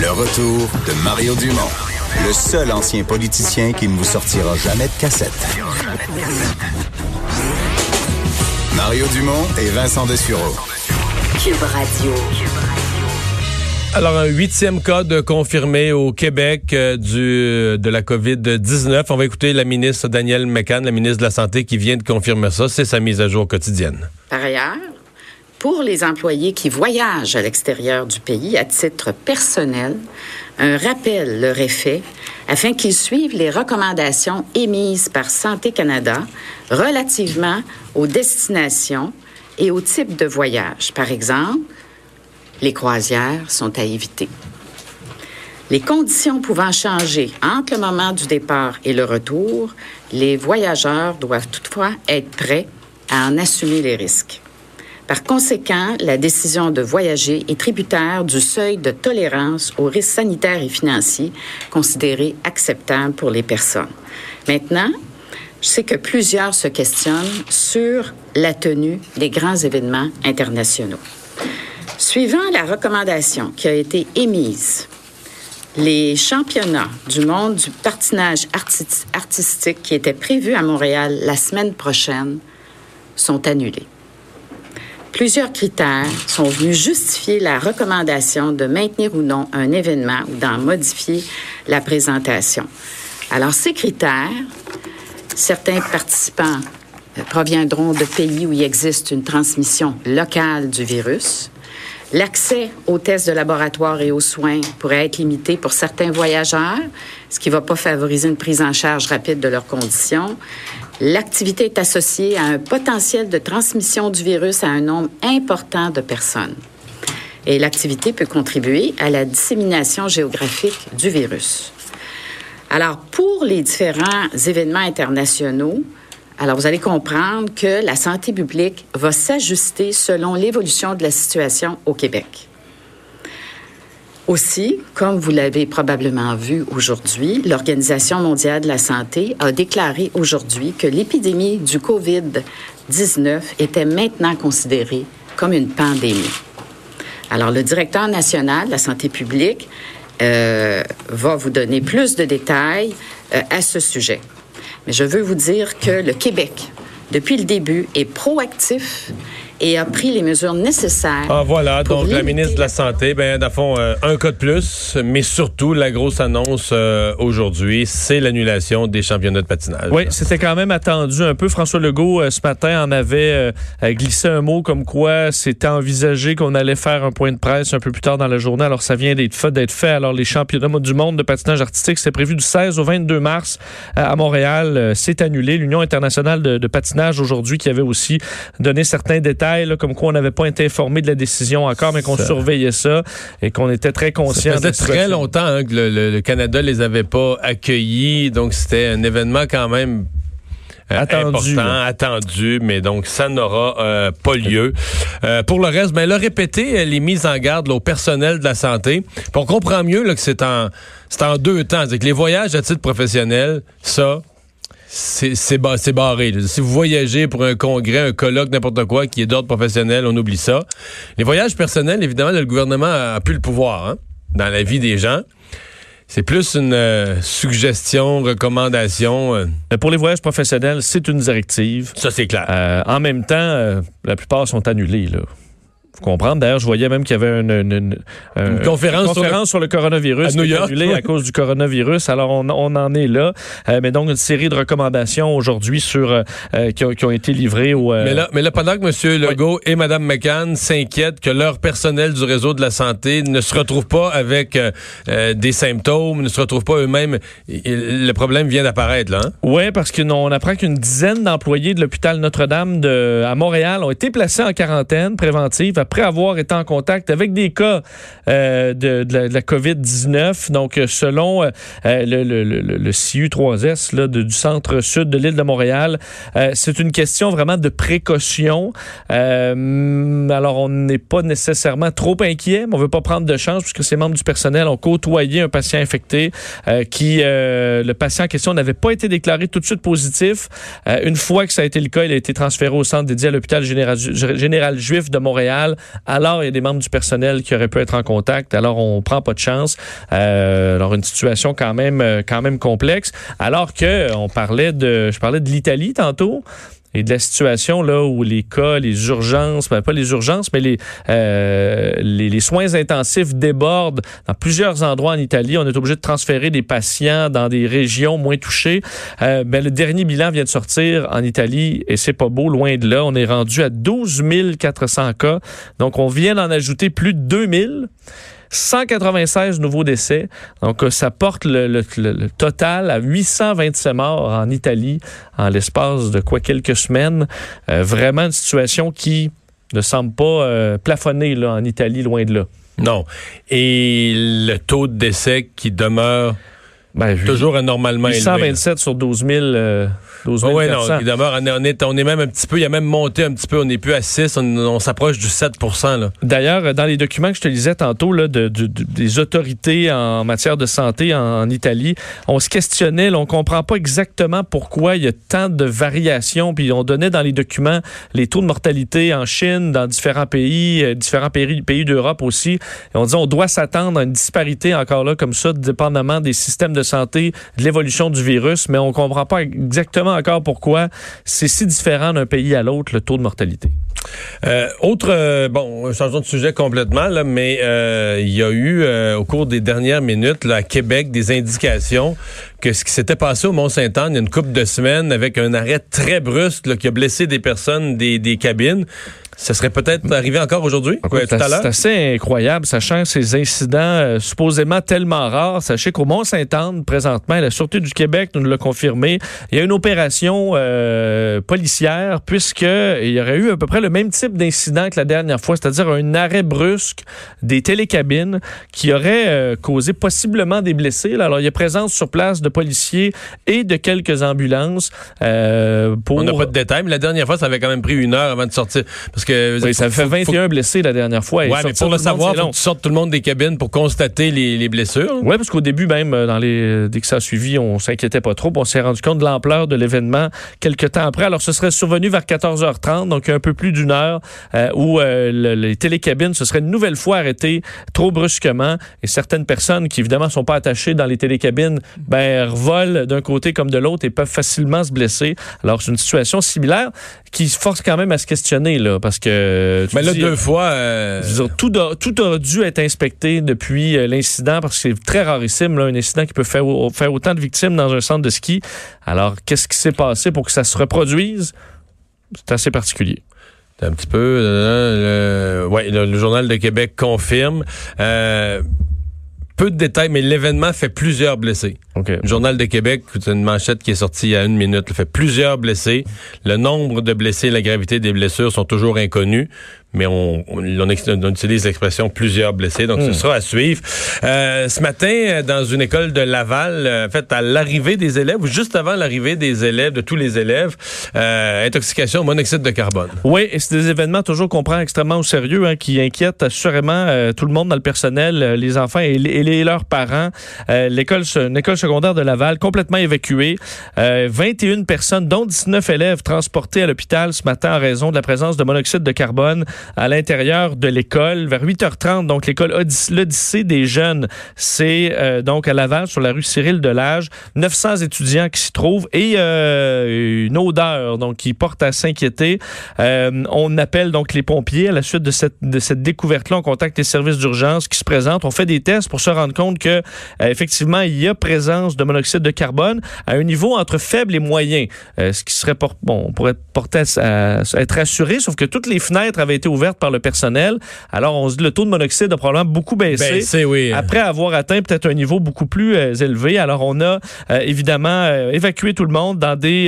Le retour de Mario Dumont, le seul ancien politicien qui ne vous sortira jamais de cassette. Mario Dumont et Vincent Dessureau. Cube Radio. Alors, un huitième cas de confirmé au Québec euh, du, de la COVID-19. On va écouter la ministre Danielle McCann, la ministre de la Santé, qui vient de confirmer ça. C'est sa mise à jour quotidienne. Par ailleurs, pour les employés qui voyagent à l'extérieur du pays à titre personnel, un rappel leur est fait afin qu'ils suivent les recommandations émises par Santé Canada relativement aux destinations et au type de voyage. Par exemple, les croisières sont à éviter. Les conditions pouvant changer entre le moment du départ et le retour, les voyageurs doivent toutefois être prêts à en assumer les risques. Par conséquent, la décision de voyager est tributaire du seuil de tolérance aux risques sanitaires et financiers considéré acceptable pour les personnes. Maintenant, je sais que plusieurs se questionnent sur la tenue des grands événements internationaux. Suivant la recommandation qui a été émise, les championnats du monde du patinage artistique qui étaient prévus à Montréal la semaine prochaine sont annulés. Plusieurs critères sont venus justifier la recommandation de maintenir ou non un événement ou d'en modifier la présentation. Alors, ces critères, certains participants euh, proviendront de pays où il existe une transmission locale du virus. L'accès aux tests de laboratoire et aux soins pourrait être limité pour certains voyageurs, ce qui ne va pas favoriser une prise en charge rapide de leurs conditions. L'activité est associée à un potentiel de transmission du virus à un nombre important de personnes. Et l'activité peut contribuer à la dissémination géographique du virus. Alors, pour les différents événements internationaux, alors vous allez comprendre que la santé publique va s'ajuster selon l'évolution de la situation au Québec. Aussi, comme vous l'avez probablement vu aujourd'hui, l'Organisation mondiale de la santé a déclaré aujourd'hui que l'épidémie du COVID-19 était maintenant considérée comme une pandémie. Alors, le directeur national de la santé publique euh, va vous donner plus de détails euh, à ce sujet. Mais je veux vous dire que le Québec, depuis le début, est proactif et a pris les mesures nécessaires. Ah voilà, donc la ministre de la Santé, ben d'un fond, euh, un cas de plus, mais surtout la grosse annonce euh, aujourd'hui, c'est l'annulation des championnats de patinage. Oui, c'était quand même attendu un peu. François Legault euh, ce matin en avait glissé un mot comme quoi c'était envisagé qu'on allait faire un point de presse un peu plus tard dans la journée. Alors ça vient d'être fait, d'être fait. Alors les championnats du monde de patinage artistique, c'est prévu du 16 au 22 mars à Montréal. c'est annulé. L'Union internationale de, de patinage aujourd'hui qui avait aussi donné certains détails comme quoi on n'avait pas été informé de la décision encore, mais qu'on surveillait ça et qu'on était très conscient. Ça faisait très longtemps hein, que le, le, Canada les avait pas accueillis, donc c'était un événement quand même euh, attendu, important, attendu, mais donc ça n'aura euh, pas lieu. Euh, pour le reste, ben, elle a répété les mises en garde au personnel de la santé. Puis on comprend mieux là, que c'est en, c'est en deux temps. C'est que les voyages à titre professionnel, ça, c'est barré. Si vous voyagez pour un congrès, un colloque, n'importe quoi qui est d'ordre professionnel, on oublie ça. Les voyages personnels, évidemment, le gouvernement a, plus le pouvoir hein, dans la vie des gens. C'est plus une euh, suggestion, recommandation. Euh. Pour les voyages professionnels, c'est une directive. Ça, c'est clair. Euh, en même temps, la plupart sont annulés. Là comprendre. D'ailleurs, je voyais même qu'il y avait une, conférence, sur, le, coronavirus à New York, à cause du coronavirus. Alors, on, en est là. Euh, mais donc, une série de recommandations aujourd'hui sur euh, euh, qui, ont, été livrées au... mais, là, mais là, pendant que M. Legault et Mme McCann s'inquiètent que leur personnel du réseau de la santé ne se retrouve pas avec des symptômes, ne se retrouve pas eux-mêmes, le problème vient d'apparaître, là. Hein? Oui, parce qu'on apprend qu'une dizaine d'employés de l'hôpital Notre-Dame à Montréal ont été placés en quarantaine préventive après avoir été en contact avec des cas euh, de, la, COVID-19. Donc, euh, selon euh, le, le, CU3S là, du centre-sud de l'île de Montréal, c'est une question vraiment de précaution. alors, on n'est pas nécessairement trop inquiet, mais on ne veut pas prendre de chance puisque ces membres du personnel ont côtoyé un patient infecté qui, le patient en question n'avait pas été déclaré tout de suite positif. une fois que ça a été le cas, il a été transféré au centre dédié à l'hôpital général juif de Montréal Alors, il y a des membres du personnel qui auraient pu être en contact. Alors, on prend pas de chance. Euh, alors, une situation quand même, euh, complexe. Alors que parlait je parlais de l'Italie tantôt et de la situation là où les cas, les urgences, ben pas les urgences, mais les, euh, les, les, soins intensifs débordent dans plusieurs endroits en Italie. On est obligé de transférer des patients dans des régions moins touchées. Euh, ben, le dernier bilan vient de sortir en Italie et c'est pas beau, loin de là. On est rendu à 12 400 cas. Donc, on vient d'en ajouter plus de 2000. 196 nouveaux décès. Donc, euh, ça porte le, total à 827 morts en Italie en l'espace de quoi quelques semaines. Euh, vraiment une situation qui ne semble pas euh, plafonner là, en Italie, loin de là. Non. Et le taux de décès qui demeure ben, toujours anormalement 827 sur 12 000. 12 oh, ouais, non, d'abord, on est, on est même un petit peu, il y a même monté un petit peu, on n'est plus à 6, on, s'approche du 7 D'ailleurs, dans les documents que je te lisais tantôt, là, de, des autorités en matière de santé en, Italie, on se questionnait, là, on comprend pas exactement pourquoi il y a tant de variations, puis on donnait dans les documents les taux de mortalité en Chine, dans différents pays, euh, différents pays, pays d'Europe aussi. Et on dit on doit s'attendre à une disparité encore là, comme ça, dépendamment des systèmes de santé, de l'évolution du virus, mais on comprend pas exactement encore pourquoi c'est si différent d'un pays à l'autre, le taux de mortalité. Euh, autre, euh, bon, changeons de sujet complètement, mais euh, il y a eu au cours des dernières minutes là, à Québec des indications que ce qui s'était passé au Mont-Saint-Anne il y a une couple de semaines avec un arrêt très brusque qui a blessé des personnes des, des cabines. Ça serait peut-être arrivé encore aujourd'hui, tout à l'heure. C'est assez incroyable, sachant ces incidents euh, supposément tellement rares. Sachez qu'au Mont-Saint-Anne, présentement, la Sûreté du Québec nous l'a confirmé, il y a une opération euh, policière, puisqu'il y aurait eu à peu près le même type d'incident que la dernière fois, c'est-à-dire un arrêt brusque des télécabines qui aurait euh, causé possiblement des blessés. Alors, il y a présence sur place de policiers et de quelques ambulances. pour... On n'a pas de détails, mais la dernière fois, ça avait quand même pris une heure avant de sortir. Parce oui, ça fait 21 blessés la dernière fois. Oui, mais pour le savoir, faut que tu sortes tout le monde des cabines pour constater les, blessures. Oui, parce qu'au début, même, euh, dans les, dès que ça a suivi, on s'inquiétait pas trop. On s'est rendu compte de l'ampleur de l'événement quelques temps après. Alors, ce serait survenu vers 14h30, donc un peu plus d'une heure, euh, où euh, les télécabines se seraient une nouvelle fois arrêtées trop brusquement. Et certaines personnes qui, évidemment, sont pas attachées dans les télécabines, ben, volent d'un côté comme de l'autre et peuvent facilement se blesser. Alors, c'est une situation similaire qui force quand même à se questionner, là, parce que... Mais là, deux fois... Euh, tout, a, tout a dû être inspecté depuis euh, l'incident, parce que c'est très rarissime, là, un incident qui peut faire, faire autant de victimes dans un centre de ski. Alors, qu'est-ce qui s'est passé pour que ça se reproduise? C'est assez particulier. Un petit peu. Euh, le, ouais, le, Journal de Québec confirme. Euh, peu de détails, mais l'événement fait plusieurs blessés. Le Journal de Québec, c'est une manchette qui est sortie il y a une minute, fait plusieurs blessés. Le nombre de blessés et la gravité des blessures sont toujours inconnus mais on, on, utilise l'expression plusieurs blessés, donc ce hmm. sera à suivre. Euh, ce matin, dans une école de Laval, euh, en fait, à l'arrivée des élèves, ou juste avant l'arrivée des élèves, de tous les élèves, euh, intoxication au monoxyde de carbone. Oui, et c'est des événements toujours qu'on prend extrêmement au sérieux, hein, qui inquiètent assurément euh, tout le monde dans le personnel, euh, les enfants et, les, leurs parents. l'école, une école secondaire de Laval complètement évacuée. 21 personnes, dont 19 élèves, transportés à l'hôpital ce matin en raison de la présence de monoxyde de carbone à l'intérieur de l'école vers 8h30. Donc, l'école L'Odyssée des jeunes, c'est euh, donc à Laval, sur la rue Cyril Delage. 900 étudiants qui s'y trouvent et euh, une odeur donc qui porte à s'inquiéter. Euh, on appelle donc les pompiers à la suite de cette, de cette découverte-là. On contacte les services d'urgence qui se présentent. On fait des tests pour se rendre compte que effectivement, il y a présence de monoxyde de carbone à un niveau entre faible et moyen. ce qui serait, bon, on pourrait porter être assuré, sauf que toutes les fenêtres avaient été ouverte par le personnel. Alors, on se dit le taux de monoxyde a probablement beaucoup baissé. oui. Après avoir atteint peut-être un niveau beaucoup plus euh, élevé. Alors, on a euh, évidemment euh, évacué tout le monde dans des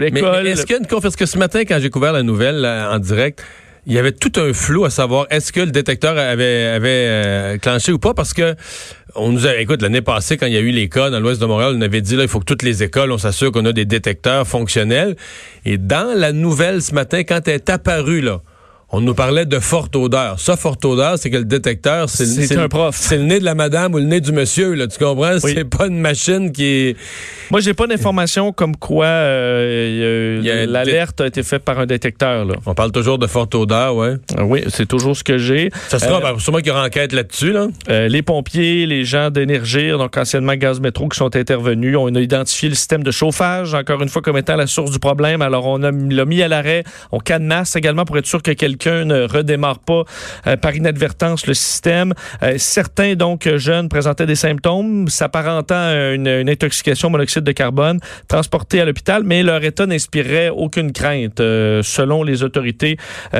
écoles. Mais, est-ce qu'il y a une Parce que ce matin, quand j'ai couvert la nouvelle en direct, il y avait tout un flou à savoir est-ce que le détecteur avait, avait clenché ou pas? Parce que on nous a écoute l'année passée quand il y a eu les cas dans l'ouest de Montréal, on avait dit là il faut que toutes les écoles on s'assure qu'on a des détecteurs fonctionnels et dans la nouvelle ce matin quand elle est apparue là on nous parlait de forte odeur. Ça, forte odeur, c'est que le détecteur, c'est C'est un prof. C'est le nez de la madame ou le nez du monsieur, là, tu comprends? Oui. C'est pas une machine qui est... Moi, j'ai pas d'informations comme quoi euh, l'alerte a été faite par un détecteur. Là. On parle toujours de forte odeur, ouais. Euh, Oui, c'est toujours ce que j'ai. Ça sera, Euh, ben, sûrement qu'il y aura enquête là-dessus, là. Euh, les pompiers, les gens d'Énergir, donc anciennement Gaz Métro, qui sont intervenus, on a identifié le système de chauffage, encore une fois, comme étant la source du problème. Alors, on l'a mis à l'arrêt. On cadenasse également pour être sûr que quelqu'un ne redémarre pas euh, par inadvertance le système. Euh, certains, donc, jeunes présentaient des symptômes s'apparentant à une, intoxication au monoxyde de carbone, transportés à l'hôpital, mais leur état n'inspirait aucune crainte, euh, selon les autorités,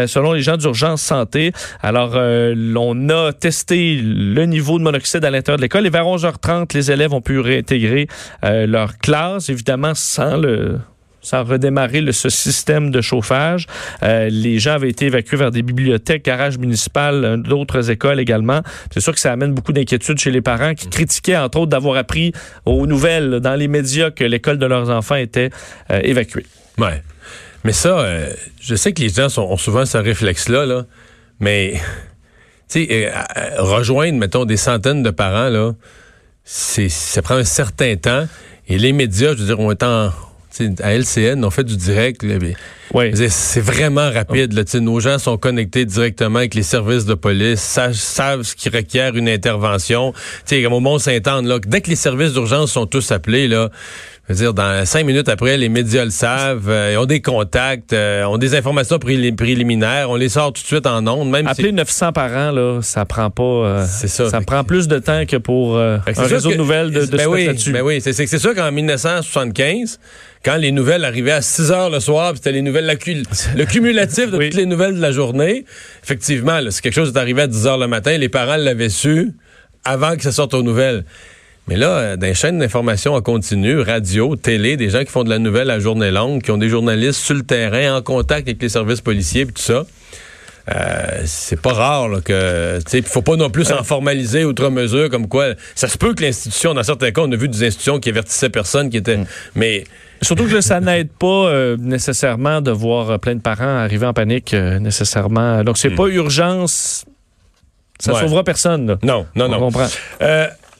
selon les gens d'urgence santé. Alors, on a testé le niveau de monoxyde à l'intérieur de l'école et vers 11h30, les élèves ont pu réintégrer leur classe, évidemment sans le sans redémarrer ce système de chauffage. Euh, les gens avaient été évacués vers des bibliothèques, garages municipales, euh, d'autres écoles également. C'est sûr que ça amène beaucoup d'inquiétudes chez les parents qui critiquaient, entre autres, d'avoir appris aux nouvelles dans les médias que l'école de leurs enfants était euh, évacuée. Ouais. Mais ça, je sais que les gens ont souvent ce réflexe-là, là, mais, tu sais, rejoindre, mettons, des centaines de parents, là, ça prend un certain temps. Et les médias, je veux dire, on est en, à LCN, on fait du direct. Oui. C'est vraiment rapide. Là, nos gens sont connectés directement avec les services de police, savent, savent ce qui requiert une intervention. Au Mont-Saint-Anne, dès que les services d'urgence sont tous appelés, là, je veux dire, dans cinq minutes après, les médias le savent, euh, ils ont des contacts, euh, ont des informations préliminaires, on les sort tout de suite en ondes, même Appeler si... 900 parents, là, ça prend pas. euh, C'est ça. Ça prend plus de temps que pour euh, un réseau que- de nouvelles de, de ben oui, ben oui, c'est sûr qu'en 1975, quand les nouvelles arrivaient à 6 heures le soir, c'était les nouvelles, la cu- le cumulatif de Oui. toutes les nouvelles de la journée, effectivement, là, si quelque chose est arrivé à 10 heures le matin, les parents l'avaient su avant que ça sorte aux nouvelles. Mais là, euh, les chaînes d'information en continu, radio, télé, des gens qui font de la nouvelle à journée longue, qui ont des journalistes sur le terrain, en contact avec les services policiers, puis tout ça, euh, c'est pas rare là, que tu sais faut pas non plus s'en formaliser outre mesure comme quoi ça se peut que l'institution dans certains cas on a vu des institutions qui avertissaient personne qui étaient mais Surtout que ça n'aide pas euh, nécessairement de voir euh, plein de parents arriver en panique euh, nécessairement. Donc, c'est pas urgence. Ça Ouais. sauvera personne. Là. non non On non comprend.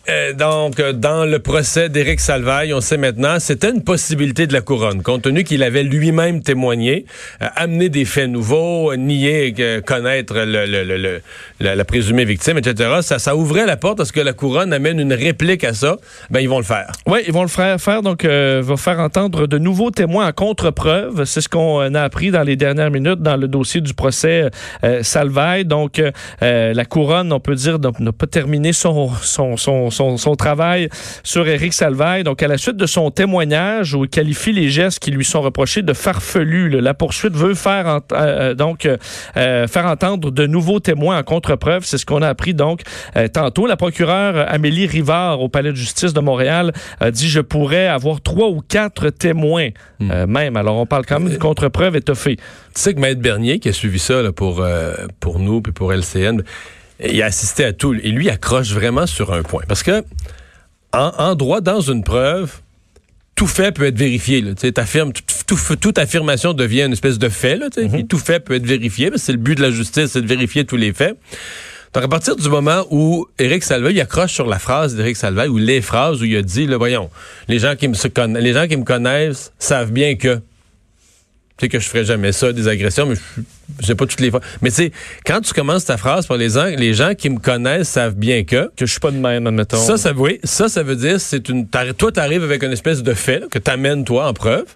Euh, donc, euh, dans le procès d'Éric Salvaille, on sait maintenant, c'était une possibilité de la couronne, compte tenu qu'il avait lui-même témoigné, euh, amené des faits nouveaux, euh, euh, connaître le, le- la, présumée victime, etc. Ça, ça ouvrait la porte à ce que la couronne amène une réplique à ça. Ben, ils vont le faire. Oui, ils vont le faire, faire donc va faire entendre de nouveaux témoins en contre-preuve. C'est ce qu'on a appris dans les dernières minutes dans le dossier du procès Salvaille. Donc, la couronne, on peut dire, n'a pas terminé son, son, son, son, son travail sur Éric Salvaille. Donc, à la suite de son témoignage où il qualifie les gestes qui lui sont reprochés de farfelus, là, la poursuite veut faire ent- euh, euh, donc euh, faire entendre de nouveaux témoins en contre-preuve. C'est ce qu'on a appris donc euh, tantôt. La procureure Amélie Rivard au Palais de justice de Montréal a dit je pourrais avoir trois ou quatre témoins euh, même. Alors on parle quand même d'une contre-preuve étoffée. Tu sais que Maître Bernier, qui a suivi ça là, pour, pour nous puis pour LCN, il a assisté à tout. Et lui accroche vraiment sur un point. Parce que en, en droit, dans une preuve, tout fait peut être vérifié. Là. Tout- tout- toute affirmation devient une espèce de fait. Là. Puis tout fait peut être vérifié. C'est le but de la justice, c'est de vérifier tous les faits. Donc, à partir du moment où Éric Salvaille, il accroche sur la phrase d'Éric Salvaille, ou les phrases où il a dit, là, voyons, les gens qui me, se conna- les gens qui me connaissent savent bien que tu sais que je ferais jamais ça, des agressions, mais je sais pas toutes les fois. Mais tu sais, quand tu commences ta phrase par les gens, les gens qui me connaissent savent bien que. Que je suis pas de même, admettons. Ça, ça, oui, ça, ça veut dire, c'est une. Toi, t'arrives avec une espèce de fait là, que t'amènes toi en preuve,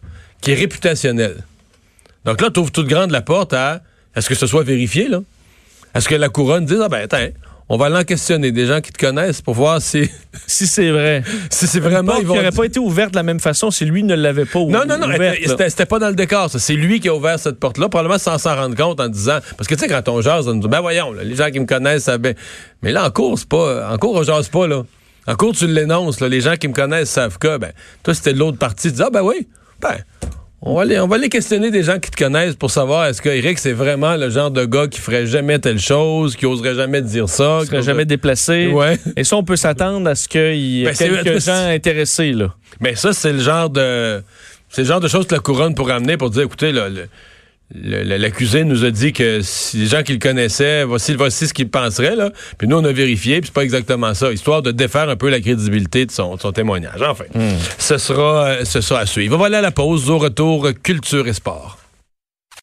qui est réputationnel. Donc là, t'ouvres toute grande la porte à. Est-ce que ce soit vérifié là? Est-ce que la couronne dit ah ben attends, on va l'en questionner des gens qui te connaissent pour voir si si c'est vrai. si c'est vraiment Porte ils qui vont n'aurait pas été ouverte de la même façon si lui ne l'avait pas ou- Non, non, non, ouverte, c'était pas dans le décor, ça. C'est lui qui a ouvert cette porte-là, probablement sans s'en rendre compte en disant. Parce que tu sais, quand on jase, on nous dit, ben voyons, là, les gens qui me connaissent savent bien. Mais là, en cours, c'est pas. En cours, on jase pas, là. En cours, tu l'énonces, là. Les gens qui me connaissent savent que, ben, toi, c'était de l'autre partie. Tu dis, ah, ben oui, ben. On va, les, on va les questionner des gens qui te connaissent pour savoir est-ce que Eric c'est vraiment le genre de gars qui ferait jamais telle chose, qui oserait jamais dire ça, qui serait jamais déplacé. Ouais. Et ça, on peut s'attendre à ce qu'il y ait Ben, quelques gens intéressés. Là. Mais ça, c'est le genre de. C'est le genre de choses que la couronne pourrait amener pour dire écoutez, là, le- L'accusé nous a dit que si les gens qui le connaissaient, voici, voici ce qu'ils penseraient, là. Puis nous, on a vérifié, puis c'est pas exactement ça, histoire de défaire un peu la crédibilité de son, témoignage. Enfin, hmm. ce, sera, ce sera à suivre. On va aller à la pause. Au retour, culture et sport.